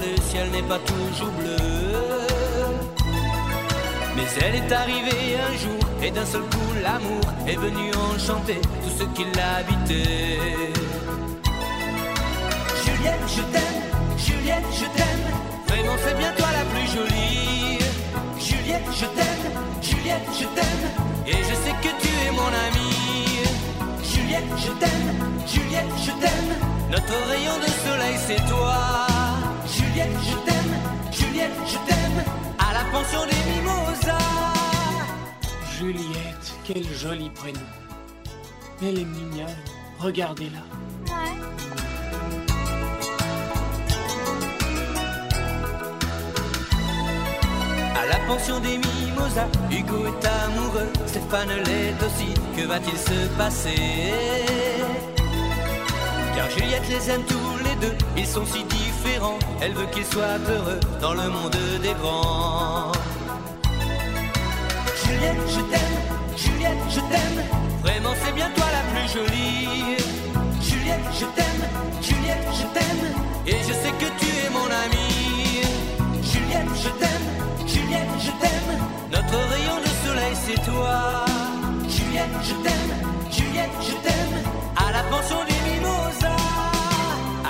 le ciel n'est pas toujours bleu. Mais elle est arrivée un jour, et d'un seul coup l'amour est venu enchanter tout ce qui l'habitait. Juliette, je t'aime, Juliette, je t'aime, vraiment c'est bien toi la plus jolie. Juliette, je t'aime, Juliette, je t'aime, et je sais que tu es mon amie. Juliette, je t'aime, Juliette, je t'aime, notre rayon de soleil c'est toi. Juliette, je t'aime, Juliette, je t'aime, à la pension des mimosas. Juliette, quel joli prénom. Elle est mignonne. Regardez-la. À la pension des mimosas, Hugo est amoureux, Stéphane l'est aussi. Que va-t-il se passer? Car Juliette les aime tous les deux, ils sont si différents. Elle veut qu'ils soient heureux dans le monde des grands. Juliette, je t'aime, Juliette, je t'aime. Vraiment, c'est bien toi la plus jolie. Juliette, je t'aime, Juliette, je t'aime. Et je sais que tu es mon amie. Juliette, je t'aime, Juliette, je t'aime. Notre rayon de soleil, c'est toi. Juliette, je t'aime, Juliette, je t'aime. À la pension des mimosas,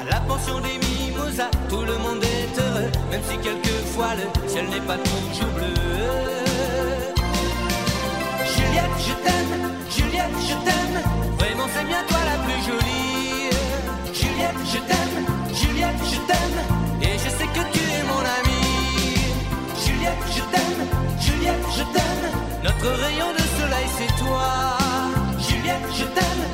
à la pension des mimosas, tout le monde est heureux, même si quelquefois le ciel n'est pas toujours bleu. Juliette, je t'aime, Juliette, je t'aime. Vraiment, c'est bien toi la plus jolie. Juliette, je t'aime, Juliette, je t'aime. Et je sais que tu es mon amie. Juliette, je t'aime, Juliette, je t'aime. Notre rayon de soleil, c'est toi. Juliette, je t'aime,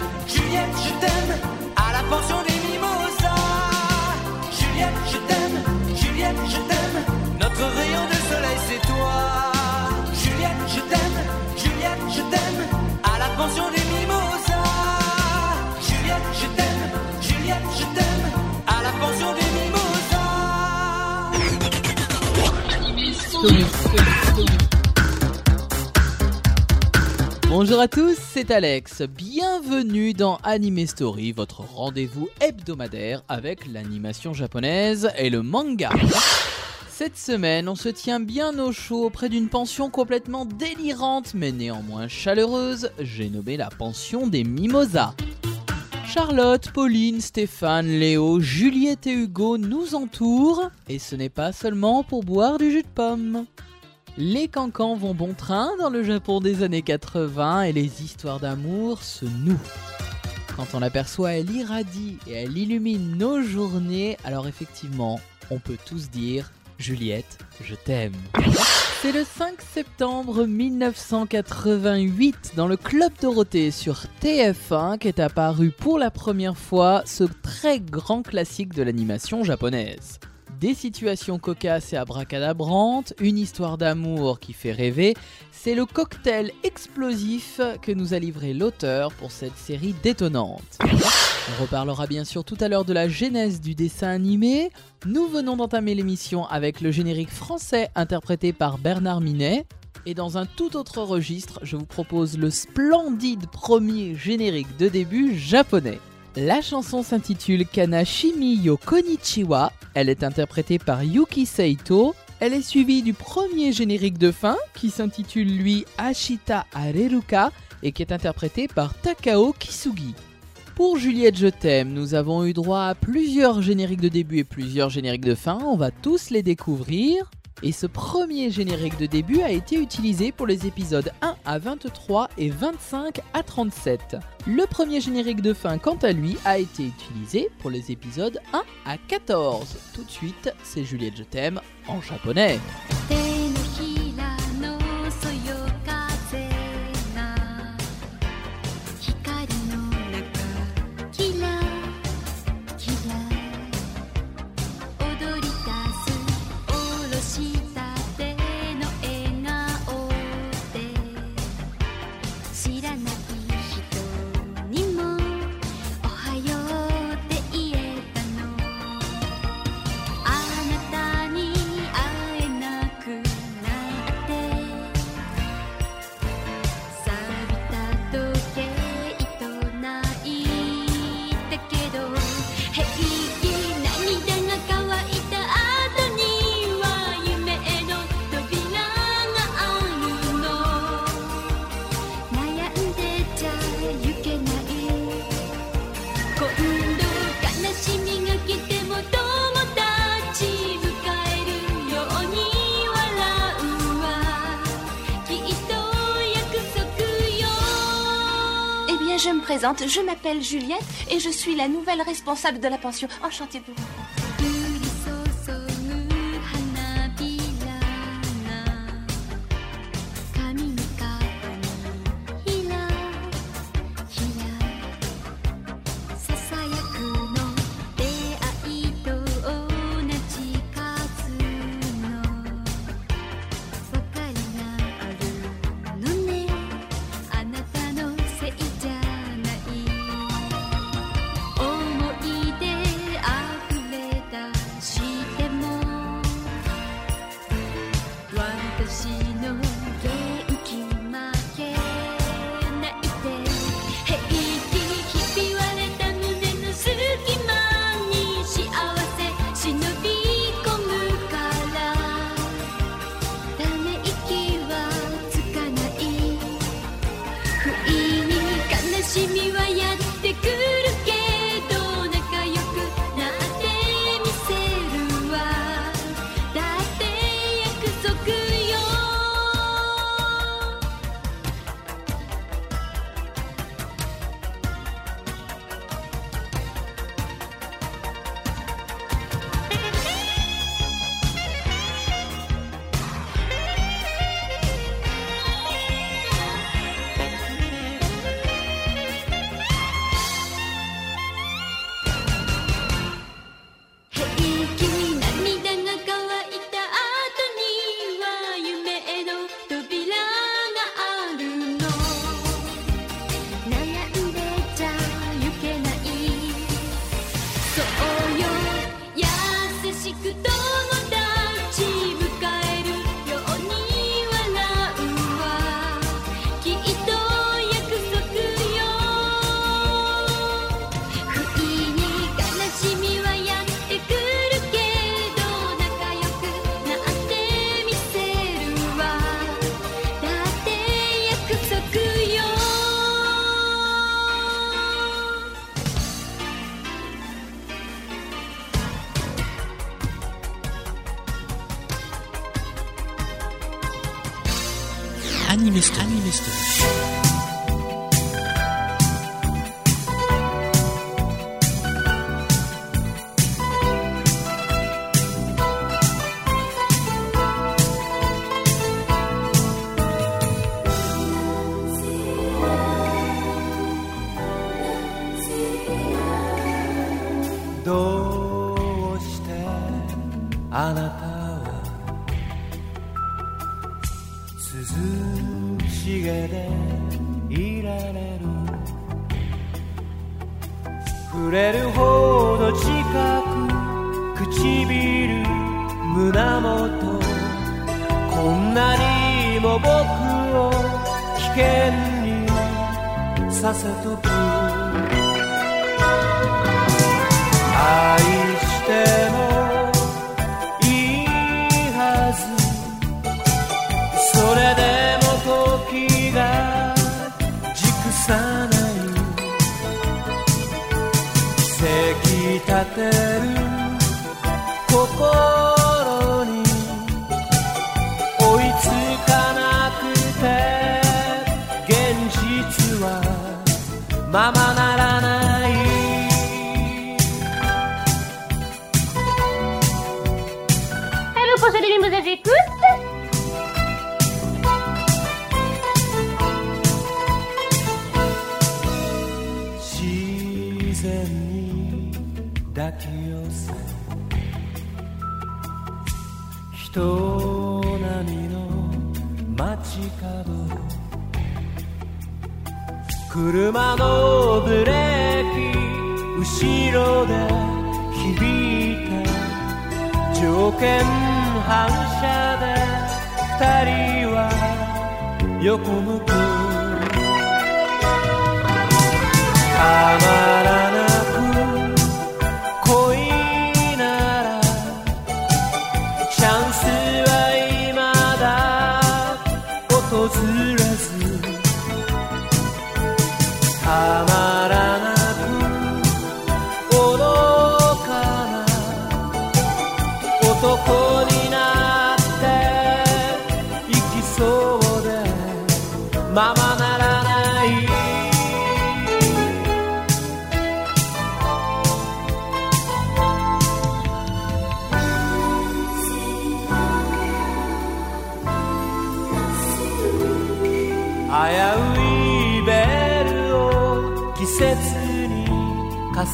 Bonjour à tous, c'est Alex. Bienvenue dans Anime Story, votre rendez-vous hebdomadaire avec l'animation japonaise et le manga. Cette semaine, on se tient bien au chaud auprès d'une pension complètement délirante mais néanmoins chaleureuse. J'ai nommé la pension des Mimosas. Charlotte, Pauline, Stéphane, Léo, Juliette et Hugo nous entourent et ce n'est pas seulement pour boire du jus de pomme. Les cancans vont bon train dans le Japon des années 80 et les histoires d'amour se nouent. Quand on l'aperçoit, elle irradie et elle illumine nos journées, alors effectivement, on peut tous dire Juliette, je t'aime. C'est le 5 septembre 1988 dans le Club Dorothée sur TF1 qu'est apparu pour la première fois ce très grand classique de l'animation japonaise. Des situations cocasses et abracadabrantes, une histoire d'amour qui fait rêver, c'est le cocktail explosif que nous a livré l'auteur pour cette série détonnante. On reparlera bien sûr tout à l'heure de la genèse du dessin animé. Nous venons d'entamer l'émission avec le générique français interprété par Bernard Minet. Et dans un tout autre registre, je vous propose le splendide premier générique de début japonais. La chanson s'intitule Kanashimi yo Konichiwa. Elle est interprétée par Yuki Seito. Elle est suivie du premier générique de fin qui s'intitule lui Ashita Areruka et qui est interprété par Takao Kisugi. Pour Juliette Je t'aime, nous avons eu droit à plusieurs génériques de début et plusieurs génériques de fin. On va tous les découvrir. Et ce premier générique de début a été utilisé pour les épisodes 1 à 23 et 25 à 37. Le premier générique de fin, quant à lui, a été utilisé pour les épisodes 1 à 14. Tout de suite, c'est Juliette Je t'aime en japonais. je m'appelle Juliette et je suis la nouvelle responsable de la pension. Enchantée de vous リムでじ自然に抱き寄せ。人並みの街角。車のブレーキ後ろで響いた。条件反射で二人は横向く。たまらない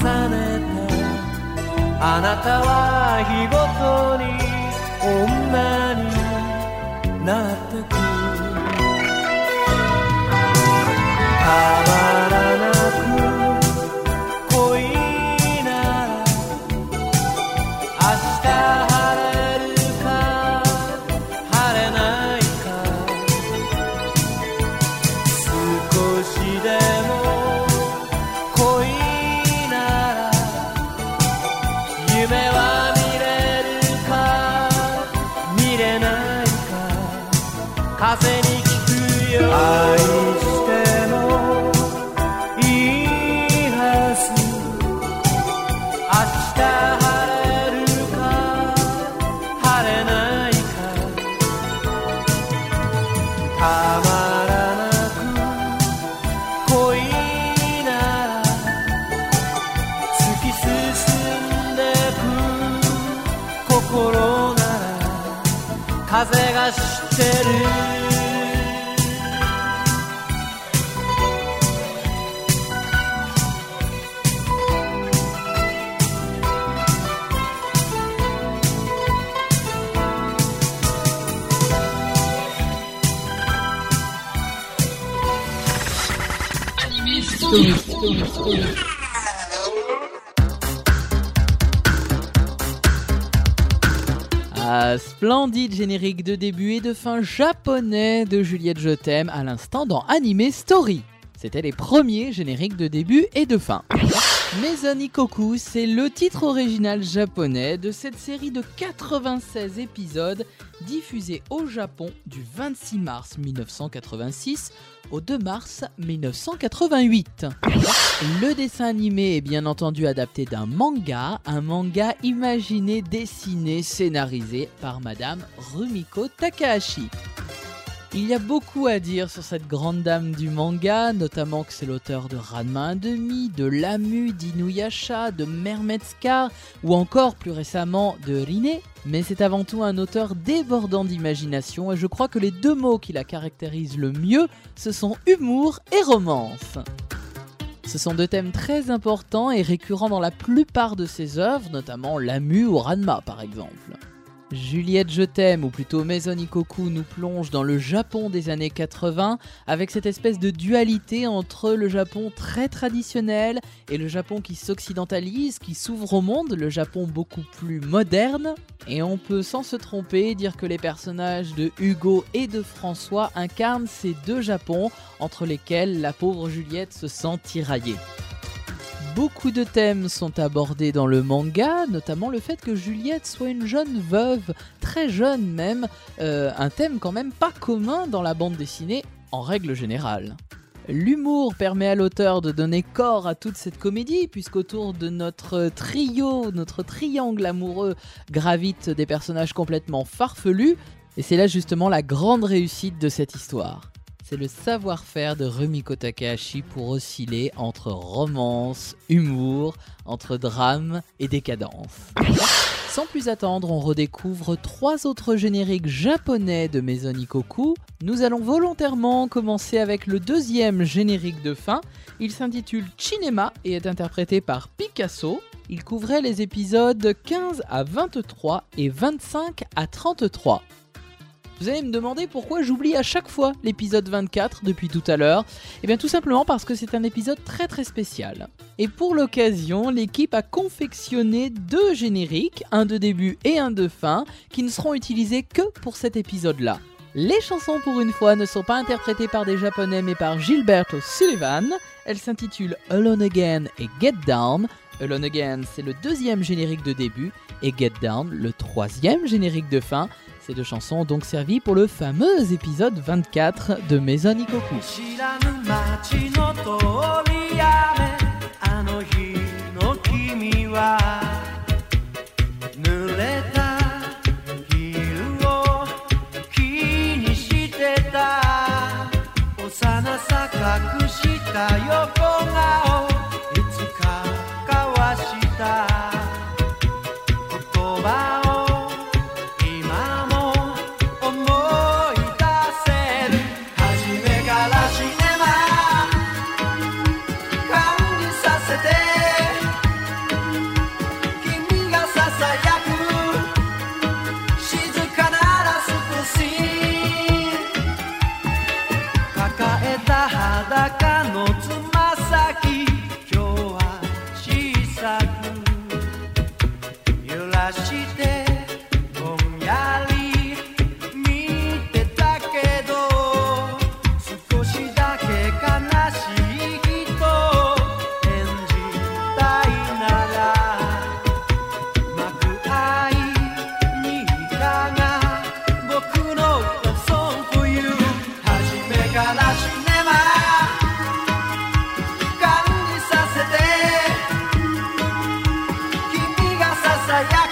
ねてあなたは日ごとに女風が知ってる Ah, splendide générique de début et de fin japonais de Juliette Je t'aime à l'instant dans Anime Story. C'était les premiers génériques de début et de fin. Maison Ikoku, c'est le titre original japonais de cette série de 96 épisodes diffusée au Japon du 26 mars 1986 au 2 mars 1988. Le dessin animé est bien entendu adapté d'un manga, un manga imaginé, dessiné, scénarisé par Madame Rumiko Takahashi. Il y a beaucoup à dire sur cette grande dame du manga, notamment que c'est l'auteur de Ranma 1,5, de Lamu, d'Inuyasha, de Mermaid ou encore plus récemment de Rine. Mais c'est avant tout un auteur débordant d'imagination et je crois que les deux mots qui la caractérisent le mieux, ce sont humour et romance. Ce sont deux thèmes très importants et récurrents dans la plupart de ses œuvres, notamment Lamu ou Ranma par exemple. Juliette Je t'aime, ou plutôt Maison Ikoku, nous plonge dans le Japon des années 80 avec cette espèce de dualité entre le Japon très traditionnel et le Japon qui s'occidentalise, qui s'ouvre au monde, le Japon beaucoup plus moderne. Et on peut sans se tromper dire que les personnages de Hugo et de François incarnent ces deux Japons entre lesquels la pauvre Juliette se sent tiraillée. Beaucoup de thèmes sont abordés dans le manga, notamment le fait que Juliette soit une jeune veuve, très jeune même, euh, un thème quand même pas commun dans la bande dessinée en règle générale. L'humour permet à l'auteur de donner corps à toute cette comédie, puisqu'autour de notre trio, notre triangle amoureux, gravitent des personnages complètement farfelus, et c'est là justement la grande réussite de cette histoire. C'est le savoir-faire de Rumiko Takahashi pour osciller entre romance, humour, entre drame et décadence. Sans plus attendre, on redécouvre trois autres génériques japonais de Maison Ikoku. Nous allons volontairement commencer avec le deuxième générique de fin. Il s'intitule Cinema et est interprété par Picasso. Il couvrait les épisodes 15 à 23 et 25 à 33. Vous allez me demander pourquoi j'oublie à chaque fois l'épisode 24 depuis tout à l'heure. Eh bien tout simplement parce que c'est un épisode très très spécial. Et pour l'occasion, l'équipe a confectionné deux génériques, un de début et un de fin, qui ne seront utilisés que pour cet épisode-là. Les chansons pour une fois ne sont pas interprétées par des japonais mais par Gilberto Sullivan. Elles s'intitulent Alone Again et Get Down. Alone Again, c'est le deuxième générique de début et Get Down, le troisième générique de fin. Ces deux chansons ont donc servi pour le fameux épisode 24 de Maison Ikoku. 知らぬ街 yeah.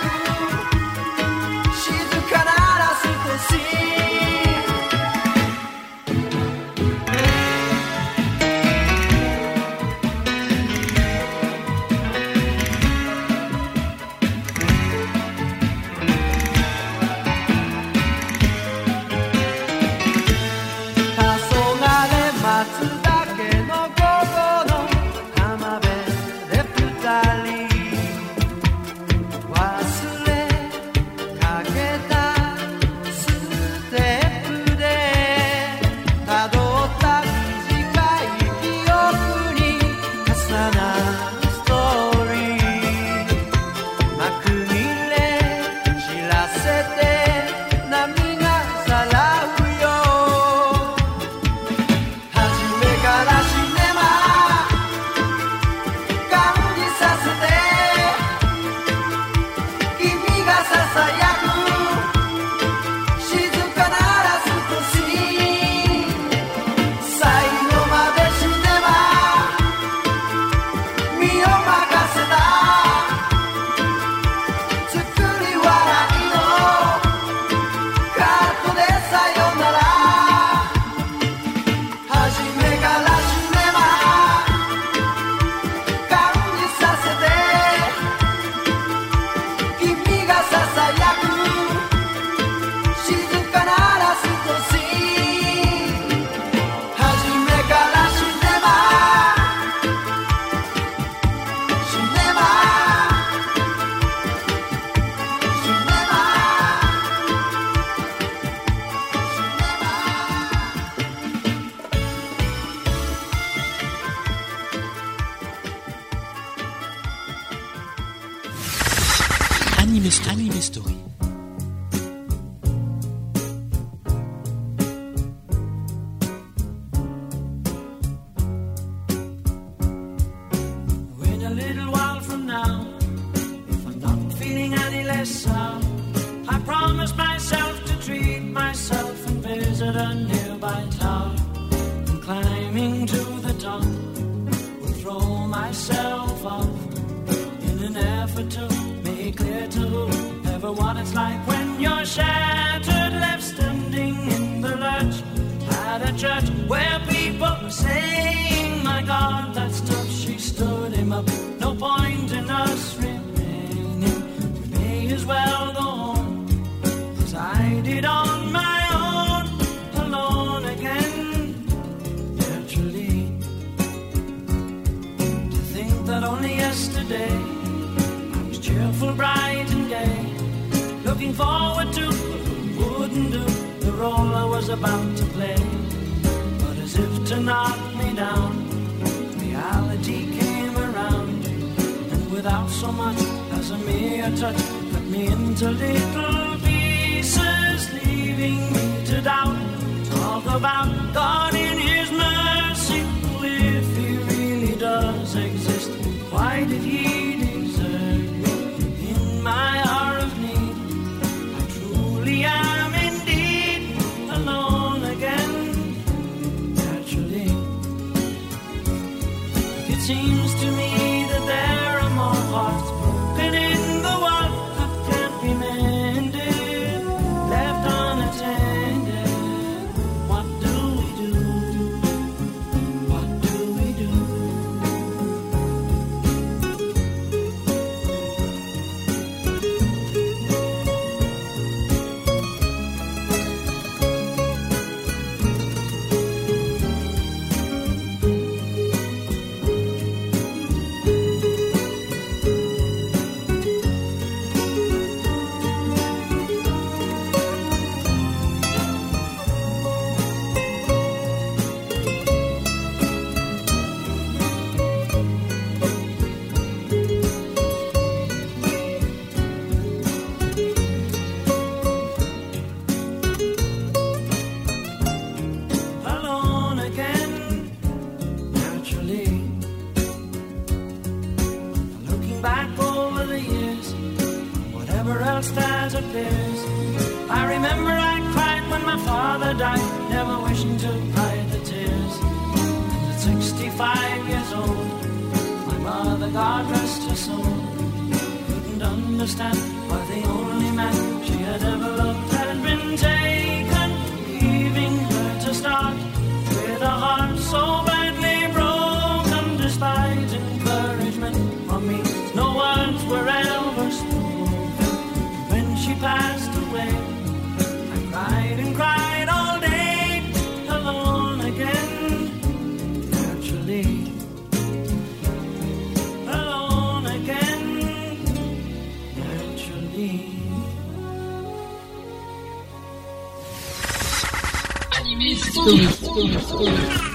throw myself off in an effort to make clear to everyone it's like when you're shattered, left standing in the lurch at a church where people were saying, My God, that stuff she stood him up. No point in us remaining. We may as well yesterday was cheerful, bright and gay. Looking forward to wouldn't do the role I was about to play. But as if to knock me down, reality came around, and without so much as a mere touch, cut me into little pieces, leaving me to doubt. Talk about God in you. did he? Never wishing to hide the tears. And at 65 years old, my mother, God rest her soul, couldn't understand why the only man she had ever loved had been taken, leaving her to start with a heart so badly broken. Despite encouragement from me, no words were ever spoken. When she passed Tunes, Tunes, Tunes.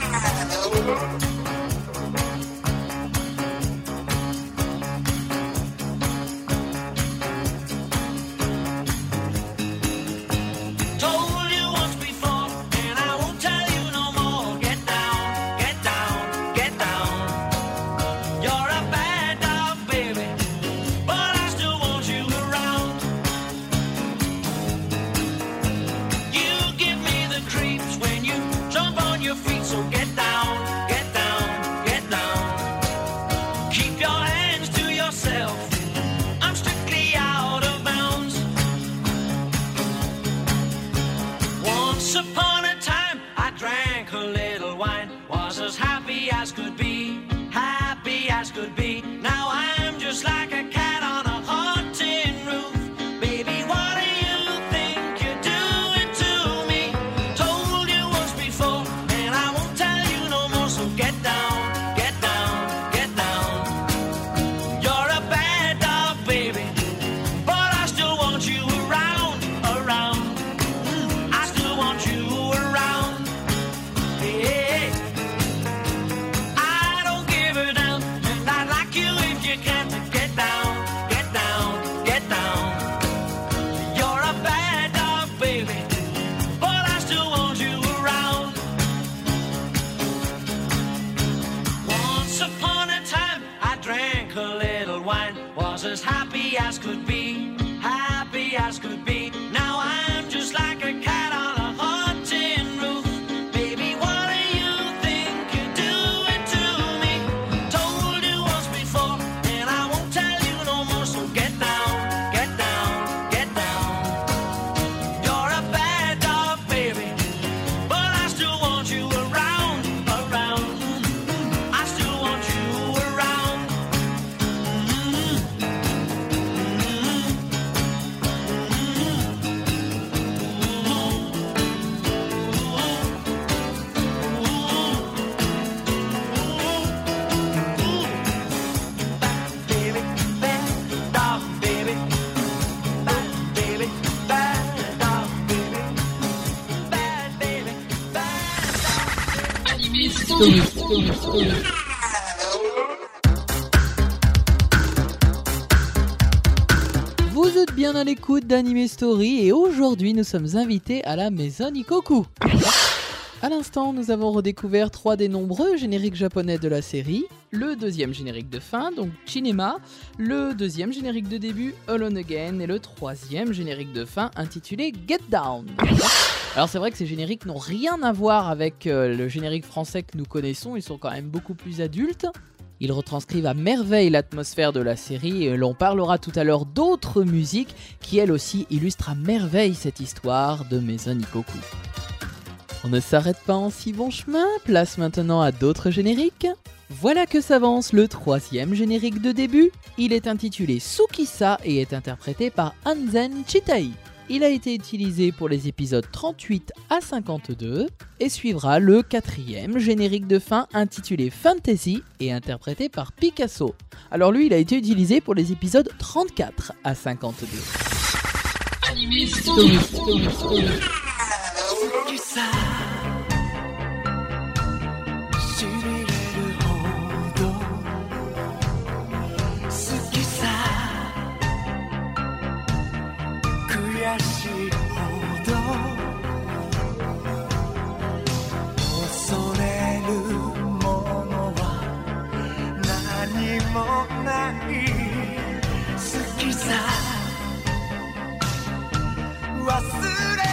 L'écoute d'Anime Story et aujourd'hui nous sommes invités à la maison Ikoku. À l'instant, nous avons redécouvert trois des nombreux génériques japonais de la série. Le deuxième générique de fin, donc Cinema, le deuxième générique de début, Alone Again, et le troisième générique de fin intitulé Get Down. Alors c'est vrai que ces génériques n'ont rien à voir avec euh, le générique français que nous connaissons, ils sont quand même beaucoup plus adultes. Ils retranscrivent à merveille l'atmosphère de la série et l'on parlera tout à l'heure d'autres musiques qui elles aussi illustrent à merveille cette histoire de Maison Ikoku. On ne s'arrête pas en si bon chemin, place maintenant à d'autres génériques. Voilà que s'avance le troisième générique de début. Il est intitulé Tsukisa et est interprété par Anzen Chitai. Il a été utilisé pour les épisodes 38 à 52 et suivra le quatrième générique de fin intitulé Fantasy et interprété par Picasso. Alors lui, il a été utilisé pour les épisodes 34 à 52. もない。好きさ。忘れ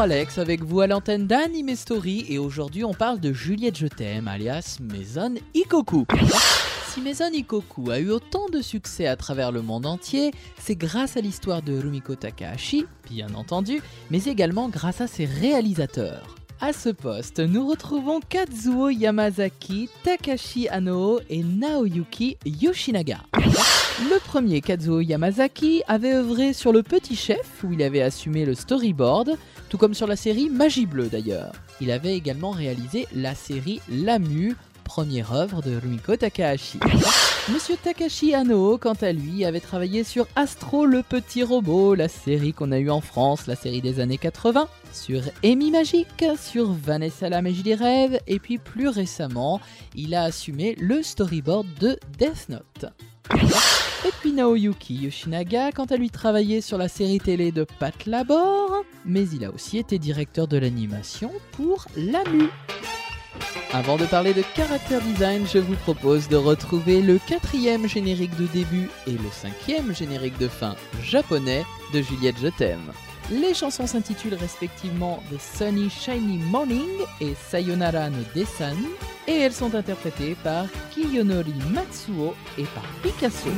Alex avec vous à l'antenne d'Anime Story et aujourd'hui on parle de Juliette Je t'aime alias Maison Ikoku. Si Maison Ikoku a eu autant de succès à travers le monde entier, c'est grâce à l'histoire de Rumiko Takahashi, bien entendu, mais également grâce à ses réalisateurs. À ce poste, nous retrouvons Kazuo Yamazaki, Takashi Ano et Naoyuki Yoshinaga. Le premier, Kazuo Yamazaki, avait œuvré sur Le Petit Chef, où il avait assumé le storyboard, tout comme sur la série Magie Bleue d'ailleurs. Il avait également réalisé la série Lamu, première œuvre de Rumiko Takahashi. Monsieur Takashi Ano, quant à lui, avait travaillé sur Astro le petit robot, la série qu'on a eue en France, la série des années 80, sur Amy Magique, sur Vanessa la magie des rêves, et puis plus récemment, il a assumé le storyboard de Death Note. Et puis Naoyuki Yoshinaga, quant à lui, travaillait sur la série télé de Pat Labor, mais il a aussi été directeur de l'animation pour Lamu. Avant de parler de character design, je vous propose de retrouver le quatrième générique de début et le cinquième générique de fin japonais de Juliette Je t'aime. Les chansons s'intitulent respectivement The Sunny Shiny Morning et Sayonara no Desan et elles sont interprétées par Kiyonori Matsuo et par Picasso.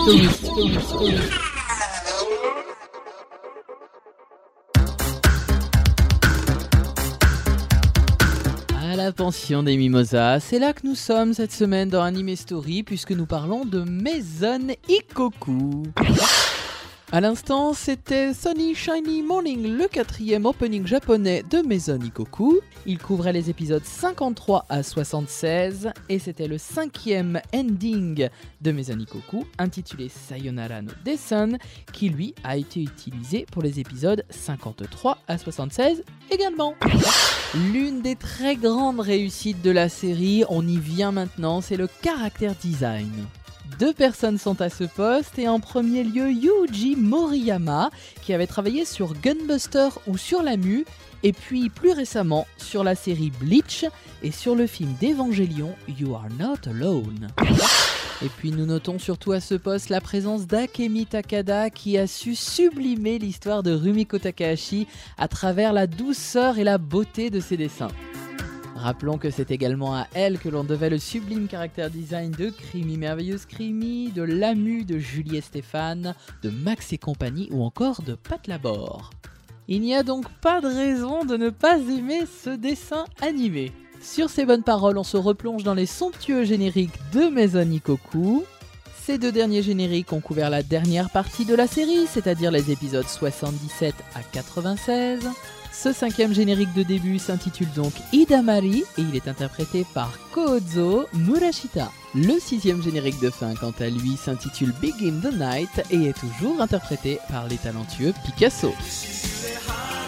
À la pension des Mimosas, c'est là que nous sommes cette semaine dans Anime Story puisque nous parlons de Maison Ikoku. À l'instant, c'était Sunny Shiny Morning, le quatrième opening japonais de Maison Ikoku. Il couvrait les épisodes 53 à 76 et c'était le cinquième ending de Maison Ikoku intitulé Sayonara no Desun qui lui a été utilisé pour les épisodes 53 à 76 également. L'une des très grandes réussites de la série, on y vient maintenant, c'est le caractère design. Deux personnes sont à ce poste et en premier lieu Yuji Moriyama qui avait travaillé sur Gunbuster ou sur la Mu et puis plus récemment sur la série Bleach et sur le film d'Evangelion You Are Not Alone. Et puis nous notons surtout à ce poste la présence d'Akemi Takada qui a su sublimer l'histoire de Rumiko Takahashi à travers la douceur et la beauté de ses dessins. Rappelons que c'est également à elle que l'on devait le sublime caractère design de Crimi Merveilleuse Crimi, de Lamu, de Julie et Stéphane, de Max et compagnie ou encore de Pat Labor. Il n'y a donc pas de raison de ne pas aimer ce dessin animé. Sur ces bonnes paroles, on se replonge dans les somptueux génériques de Maison Ikoku. Ces deux derniers génériques ont couvert la dernière partie de la série, c'est-à-dire les épisodes 77 à 96. Ce cinquième générique de début s'intitule donc Idamari et il est interprété par Kozo Murashita. Le sixième générique de fin, quant à lui, s'intitule Begin the Night et est toujours interprété par les talentueux Picasso.「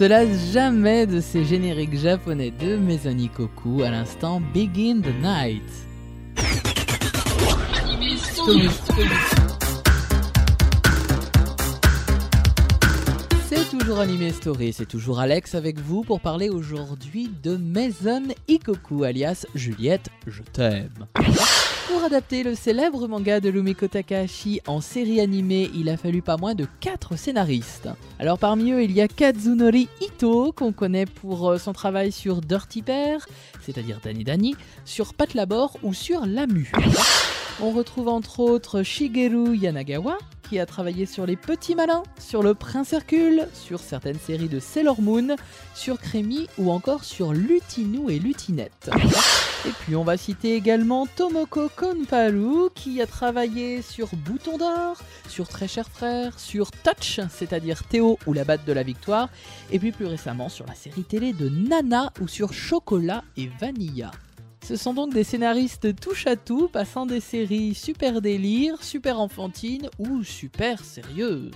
se lasse jamais de ces génériques japonais de Mezanikoku à l'instant Begin the Night. C'est toujours Anime Story, c'est toujours Alex avec vous pour parler aujourd'hui de Maison Ikoku alias Juliette, je t'aime. Pour adapter le célèbre manga de Lumiko Takahashi en série animée, il a fallu pas moins de 4 scénaristes. Alors parmi eux, il y a Kazunori Ito, qu'on connaît pour euh, son travail sur Dirty Pair, c'est-à-dire Dani Dani, sur Pat Labor ou sur Lamu. On retrouve entre autres Shigeru Yanagawa, qui a travaillé sur Les Petits Malins, sur Le Prince Hercule, sur certaines séries de Sailor Moon, sur Crémy ou encore sur Lutinou et Lutinette. Et puis on va citer également Tomoko Konparu qui a travaillé sur Bouton d'or, sur Très cher frère, sur Touch, c'est-à-dire Théo ou la batte de la victoire, et puis plus récemment sur la série télé de Nana ou sur Chocolat et Vanilla. Ce sont donc des scénaristes touche à tout, passant des séries super délire, super enfantines ou super sérieuses.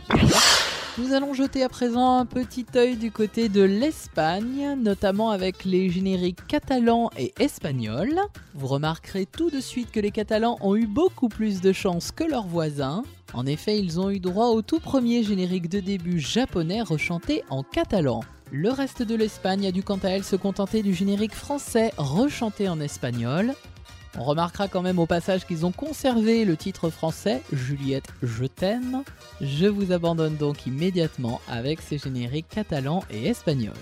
Nous allons jeter à présent un petit œil du côté de l'Espagne, notamment avec les génériques catalans et espagnols. Vous remarquerez tout de suite que les Catalans ont eu beaucoup plus de chance que leurs voisins. En effet, ils ont eu droit au tout premier générique de début japonais rechanté en catalan. Le reste de l'Espagne a dû quant à elle se contenter du générique français rechanté en espagnol. On remarquera quand même au passage qu'ils ont conservé le titre français Juliette, je t'aime. Je vous abandonne donc immédiatement avec ces génériques catalans et espagnols.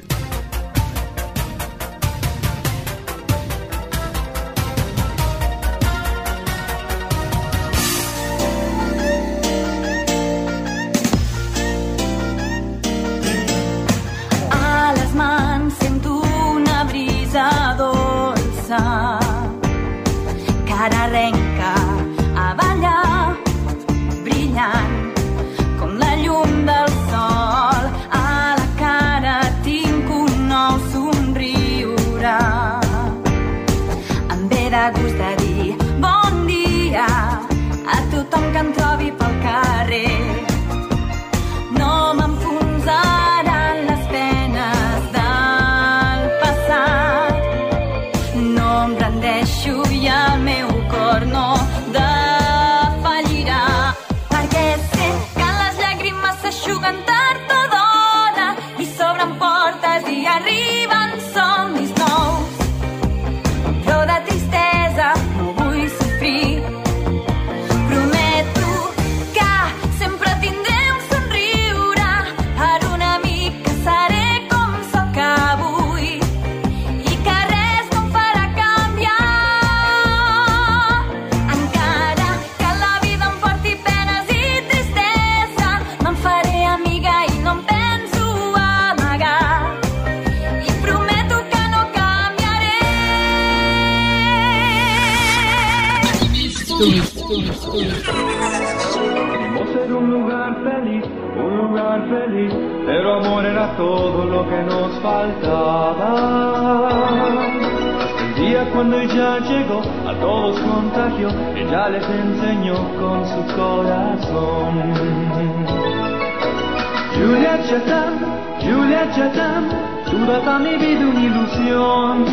Llegó, a todos contagió, ella les enseñó con su corazón. Juliet Chatham, Juliet Chatham, das a mi vida una ilusión.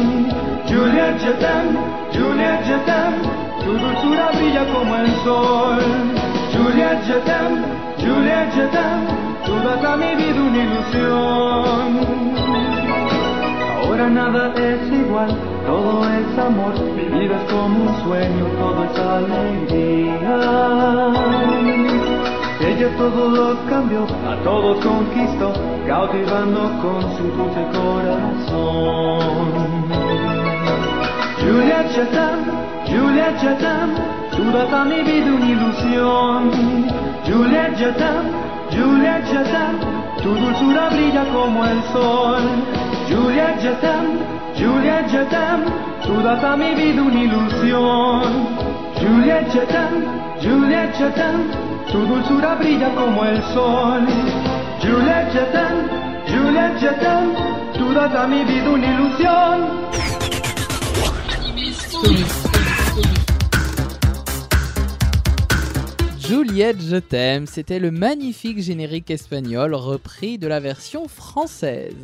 Juliet Chatham, Juliet Chatham, tu dulzura brilla como el sol. Juliet Chatham, Juliet ilusión. Ahora nada es igual, todo es amor, mi vida es como un sueño, todo es alegría. Ella todo lo cambió, a todos conquistó, cautivando con su dulce corazón. Juliet Chatham, Juliet Chatham, tú das a mi vida una ilusión. Juliet Chatham, Juliet Chatham, tu dulzura brilla como el sol. Juliet Chatham, Juliet Chatham, tú das a mi vida una ilusión. Juliet Chatham, Juliet Chatham, tu dulzura brilla como el sol. Juliet Chatham, Juliet Chatham, tú das a mi vida una ilusión. Juliette, je t'aime, c'était le magnifique générique espagnol repris de la version française.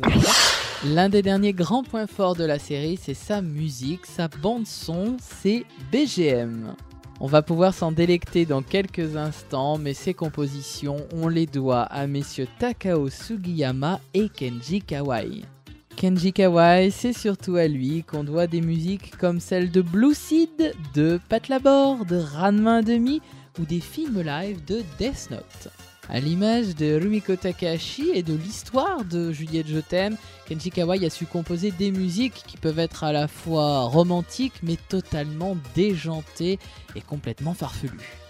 L'un des derniers grands points forts de la série, c'est sa musique, sa bande son, c'est BGM. On va pouvoir s'en délecter dans quelques instants, mais ces compositions, on les doit à messieurs Takao Sugiyama et Kenji Kawai. Kenji Kawai, c'est surtout à lui qu'on doit des musiques comme celle de Blue Seed, de Pat Labor, de Ranma Demi ou des films live de Death Note. À l'image de Rumiko Takahashi et de l'histoire de Juliette Je t'aime, Kenji Kawai a su composer des musiques qui peuvent être à la fois romantiques mais totalement déjantées et complètement farfelues.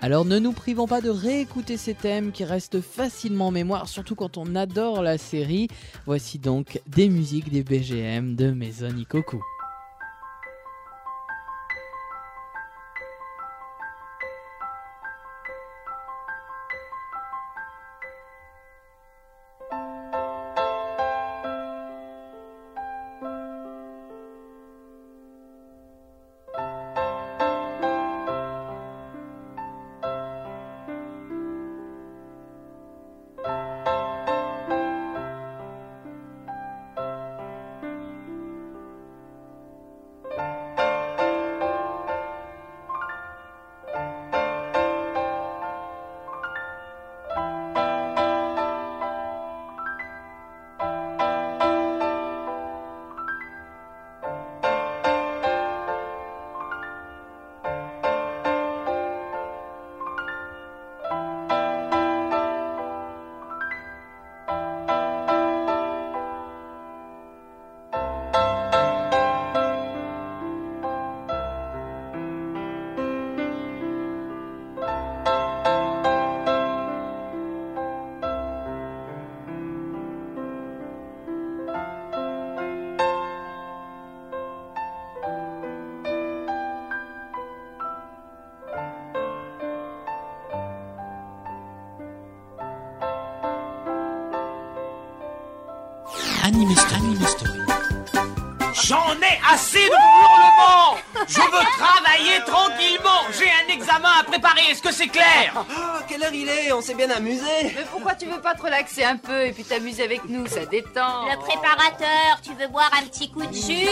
Alors ne nous privons pas de réécouter ces thèmes qui restent facilement en mémoire, surtout quand on adore la série. Voici donc des musiques des BGM de Maison Ikoku. Anime Anime Story. J'en ai assez de vos hurlements Je veux travailler tranquillement J'ai un examen à préparer, est-ce que c'est clair? Ah, quelle heure il est? On s'est bien amusé. Mais pourquoi tu veux pas te relaxer un peu et puis t'amuser avec nous? Ça détend. Le préparateur, tu veux boire un petit coup de jus?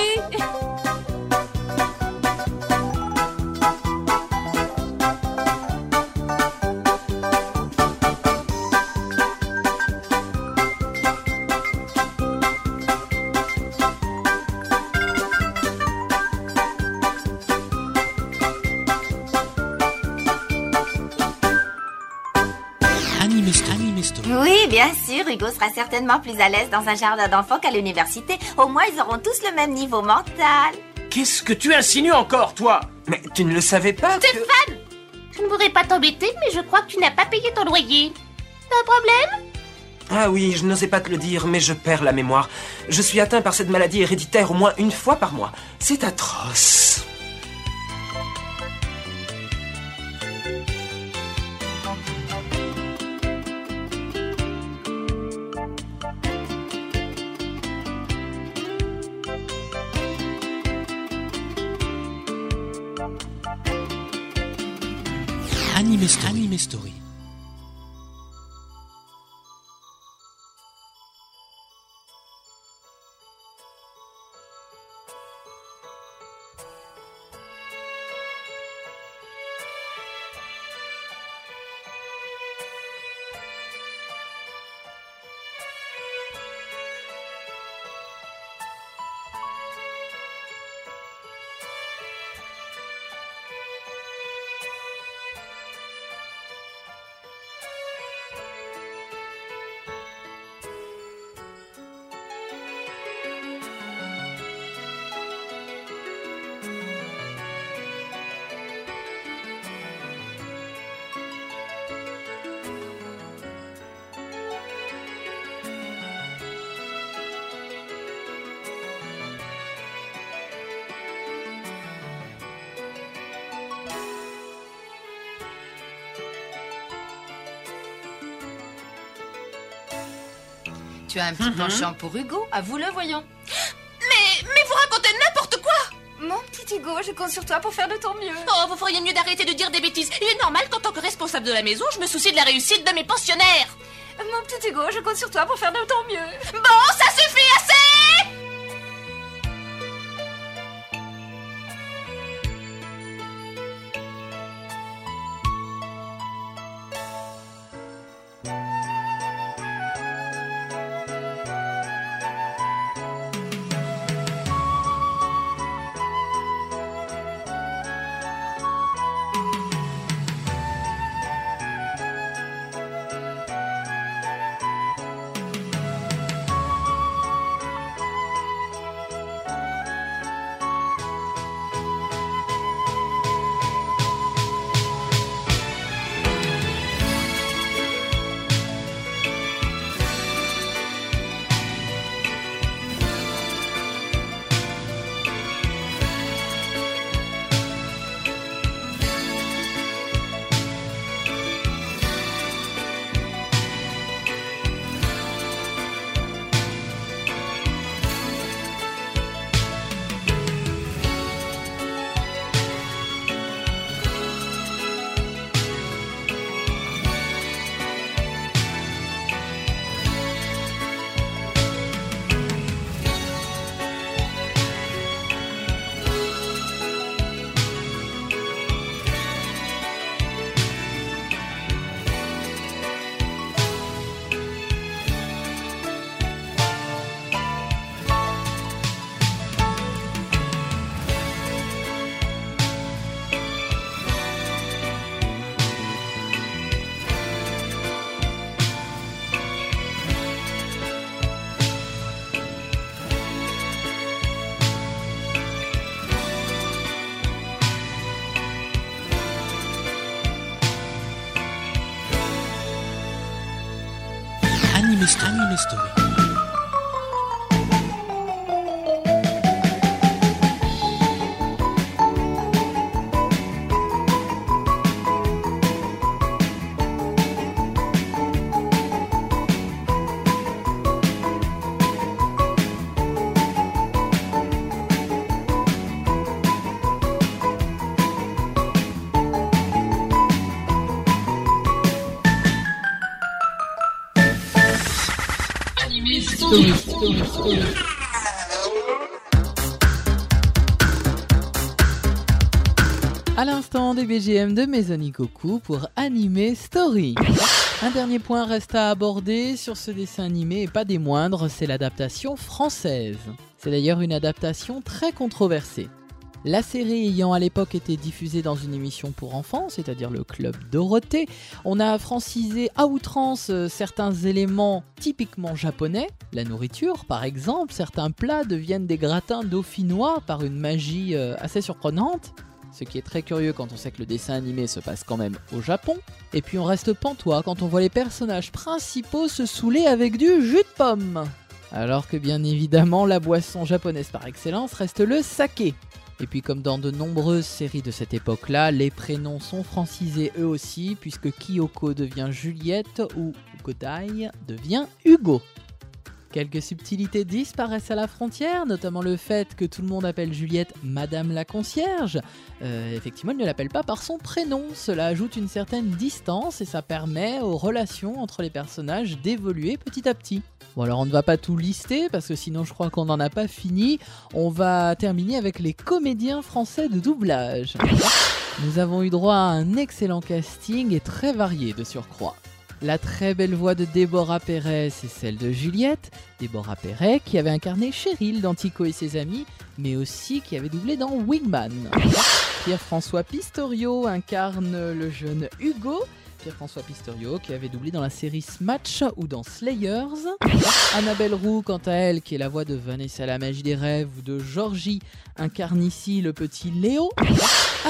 Sera certainement plus à l'aise dans un jardin d'enfants qu'à l'université. Au moins, ils auront tous le même niveau mental. Qu'est-ce que tu insinues encore, toi? Mais tu ne le savais pas que... Stéphane Je ne voudrais pas t'embêter, mais je crois que tu n'as pas payé ton loyer. T'as un problème? Ah oui, je n'osais pas te le dire, mais je perds la mémoire. Je suis atteint par cette maladie héréditaire au moins une fois par mois. C'est atroce. Tu as un petit Mhm. penchant pour Hugo, avoue-le, voyons. Mais, mais vous racontez n'importe quoi Mon petit Hugo, je compte sur toi pour faire de ton mieux. Oh, vous feriez mieux d'arrêter de dire des bêtises. Il est normal qu'en tant que responsable de la maison, je me soucie de la réussite de mes pensionnaires. Mon petit Hugo, je compte sur toi pour faire de ton mieux. Bon, ça Anime Story. Anime Story. Des BGM de Maisonikoku pour Anime Story. Un dernier point reste à aborder sur ce dessin animé et pas des moindres, c'est l'adaptation française. C'est d'ailleurs une adaptation très controversée. La série ayant à l'époque été diffusée dans une émission pour enfants, c'est-à-dire le Club Dorothée, on a francisé à outrance euh, certains éléments typiquement japonais. La nourriture, par exemple, certains plats deviennent des gratins dauphinois par une magie euh, assez surprenante. Ce qui est très curieux quand on sait que le dessin animé se passe quand même au Japon. Et puis on reste pantois quand on voit les personnages principaux se saouler avec du jus de pomme. Alors que bien évidemment la boisson japonaise par excellence reste le saké. Et puis comme dans de nombreuses séries de cette époque-là, les prénoms sont francisés eux aussi, puisque Kyoko devient Juliette ou Godai devient Hugo. Quelques subtilités disparaissent à la frontière, notamment le fait que tout le monde appelle Juliette Madame la concierge. Euh, effectivement, elle ne l'appelle pas par son prénom. Cela ajoute une certaine distance et ça permet aux relations entre les personnages d'évoluer petit à petit. Bon alors on ne va pas tout lister parce que sinon je crois qu'on n'en a pas fini. On va terminer avec les comédiens français de doublage. Nous avons eu droit à un excellent casting et très varié de surcroît. La très belle voix de Déborah Perret, c'est celle de Juliette. Déborah Perret qui avait incarné Cheryl dans Tico et ses amis, mais aussi qui avait doublé dans Wingman. Pierre-François Pistorio incarne le jeune Hugo. Pierre-François Pistorio qui avait doublé dans la série Smatch ou dans Slayers. Annabelle Roux, quant à elle, qui est la voix de Vanessa la magie des rêves ou de Georgie, incarne ici le petit Léo.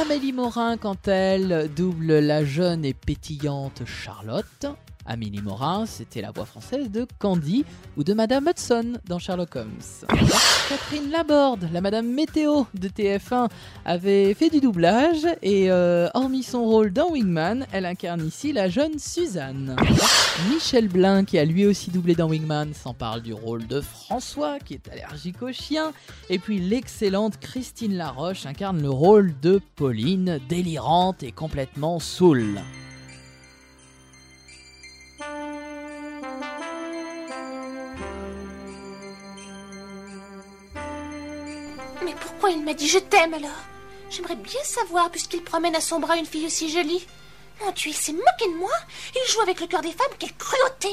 Amélie Morin, quant à elle, double la jeune et pétillante Charlotte. Amélie Morin, c'était la voix française de Candy ou de Madame Hudson dans Sherlock Holmes. Catherine Laborde, la Madame Météo de TF1, avait fait du doublage et euh, hormis son rôle dans Wingman, elle incarne ici la jeune Suzanne. Michel Blin, qui a lui aussi doublé dans Wingman, s'en parle du rôle de François, qui est allergique aux chiens. Et puis l'excellente Christine Laroche incarne le rôle de Pauline, délirante et complètement saoule. Pourquoi il m'a dit je t'aime alors? J'aimerais bien savoir puisqu'il promène à son bras une fille aussi jolie. Mon Dieu, il s'est moqué de moi. Il joue avec le cœur des femmes, quelle cruauté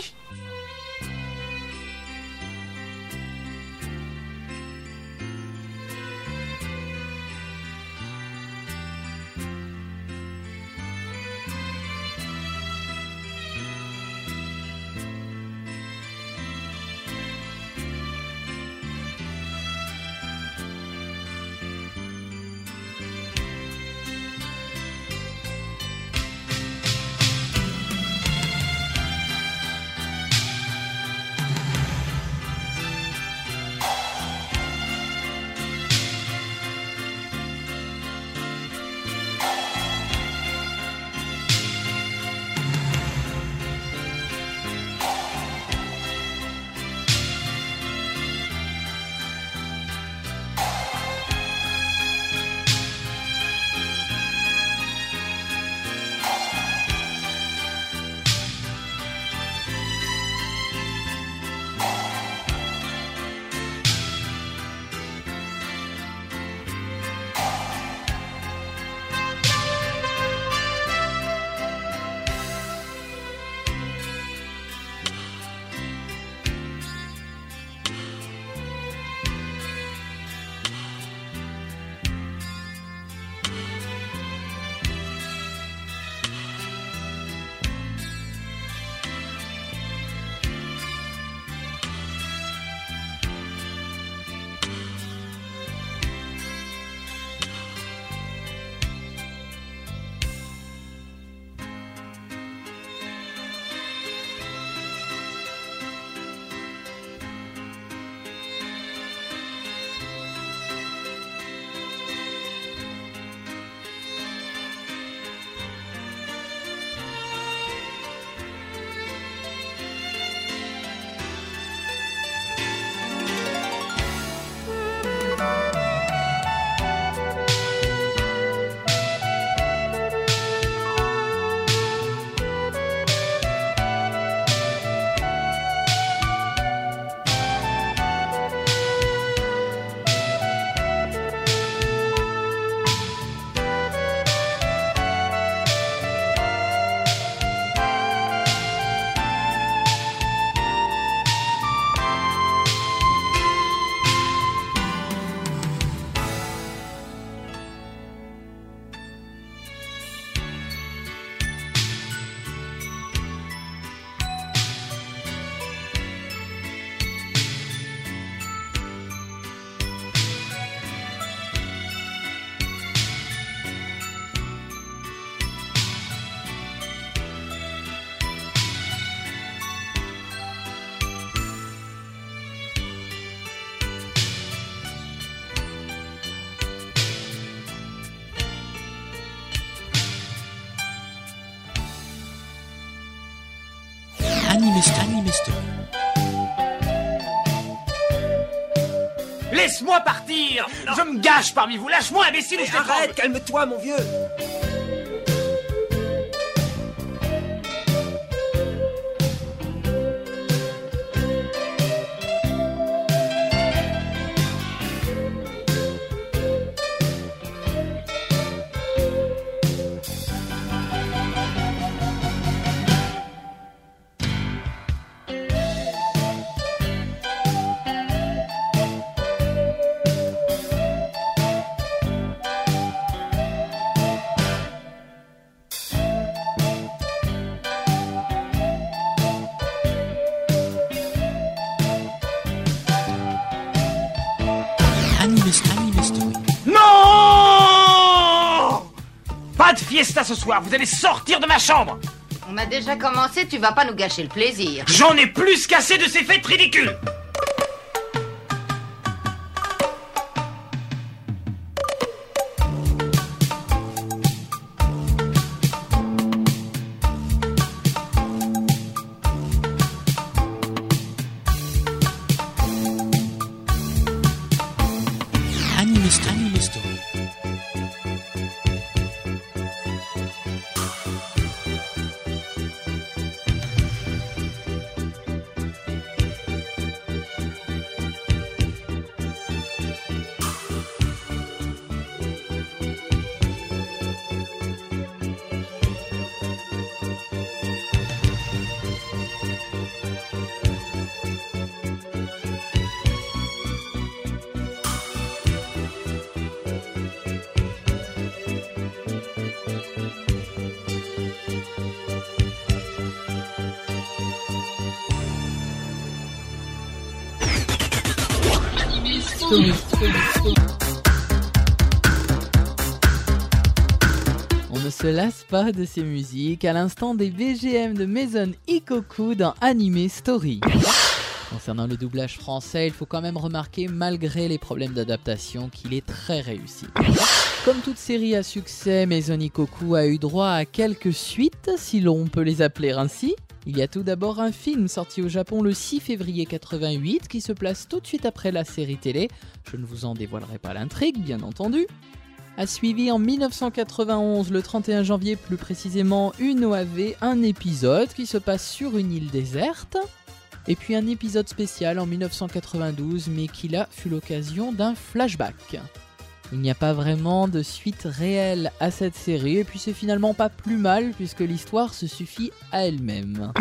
Story. Laisse-moi partir Je me gâche parmi vous Lâche-moi, imbécile, ou je t'étrangle Arrête, calme-toi, mon vieux. Fiesta ce soir, vous allez sortir de ma chambre! On a déjà commencé, tu vas pas nous gâcher le plaisir. J'en ai plus qu'assez de ces fêtes ridicules de ces musiques à l'instant des BGM de Maison Ikoku dans Anime Story. Concernant le doublage français, il faut quand même remarquer, malgré les problèmes d'adaptation, qu'il est très réussi. Comme toute série à succès, Maison Ikoku a eu droit à quelques suites, si l'on peut les appeler ainsi. Il y a tout d'abord un film sorti au Japon le 6 février 88 qui se place tout de suite après la série télé. Je ne vous en dévoilerai pas l'intrigue, bien entendu. A suivi en 1991, le 31 janvier plus précisément, une OAV, un épisode qui se passe sur une île déserte. Et puis un épisode spécial en 1992, mais qui là fut l'occasion d'un flashback. Il n'y a pas vraiment de suite réelle à cette série, et puis c'est finalement pas plus mal puisque l'histoire se suffit à elle-même.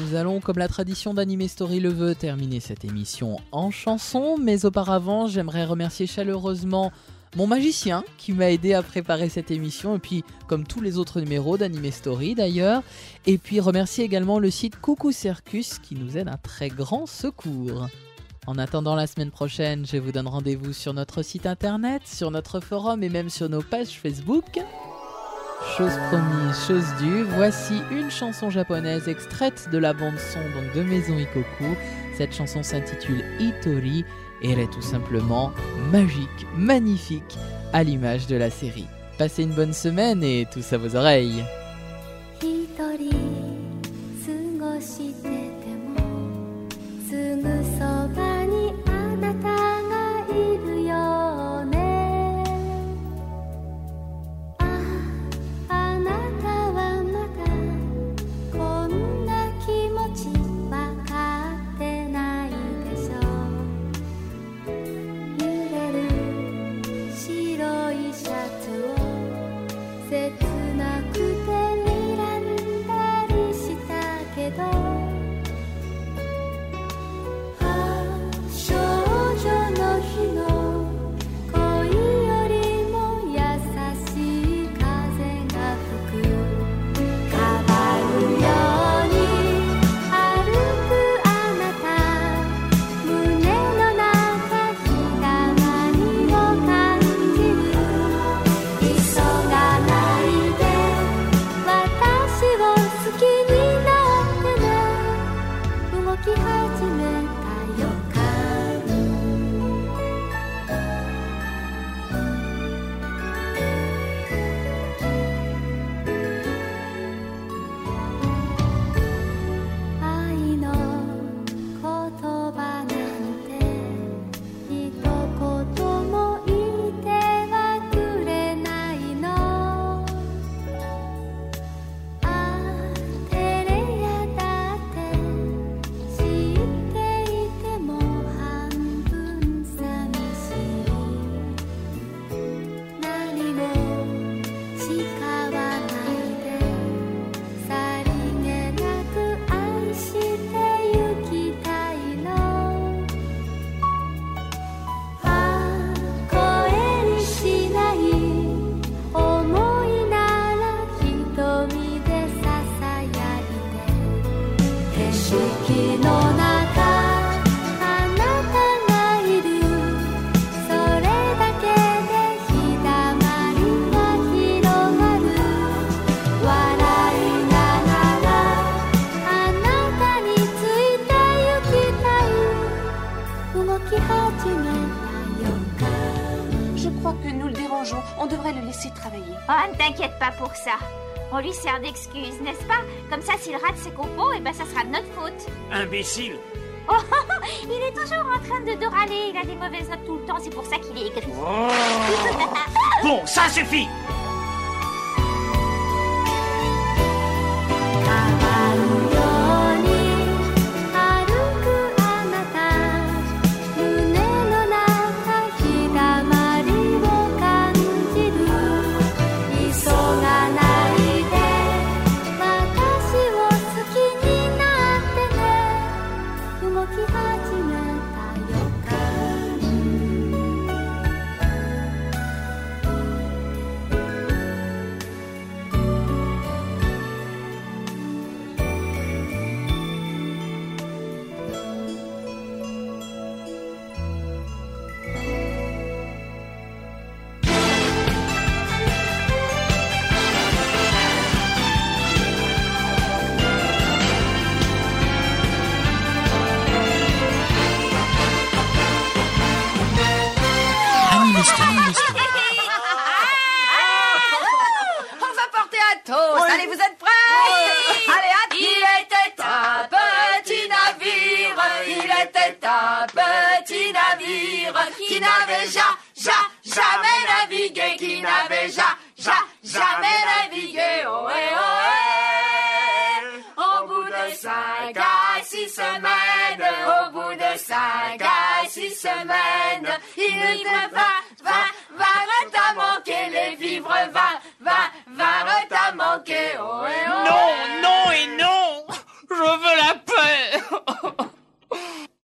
Nous allons, comme la tradition d'Anime Story le veut, terminer cette émission en chanson, mais auparavant j'aimerais remercier chaleureusement mon magicien qui m'a aidé à préparer cette émission, et puis comme tous les autres numéros d'Anime Story d'ailleurs, et puis remercier également le site Coucou Circus qui nous aide un très grand secours. En attendant la semaine prochaine, je vous donne rendez-vous sur notre site internet, sur notre forum et même sur nos pages Facebook. Chose promise, chose due, voici une chanson japonaise extraite de la bande son de Maison Ikoku. Cette chanson s'intitule Itori et elle est tout simplement magique, magnifique, à l'image de la série. Passez une bonne semaine et tous à vos oreilles. 一人過ごしててもすぐそばにあなた sert d'excuse, n'est-ce pas? Comme ça, s'il rate ses compos, et ben ça sera de notre faute. Imbécile. Oh, oh, oh, il est toujours en train de, de râler, il a des mauvaises notes tout le temps, c'est pour ça qu'il est aigri. Oh. Bon, ça suffit.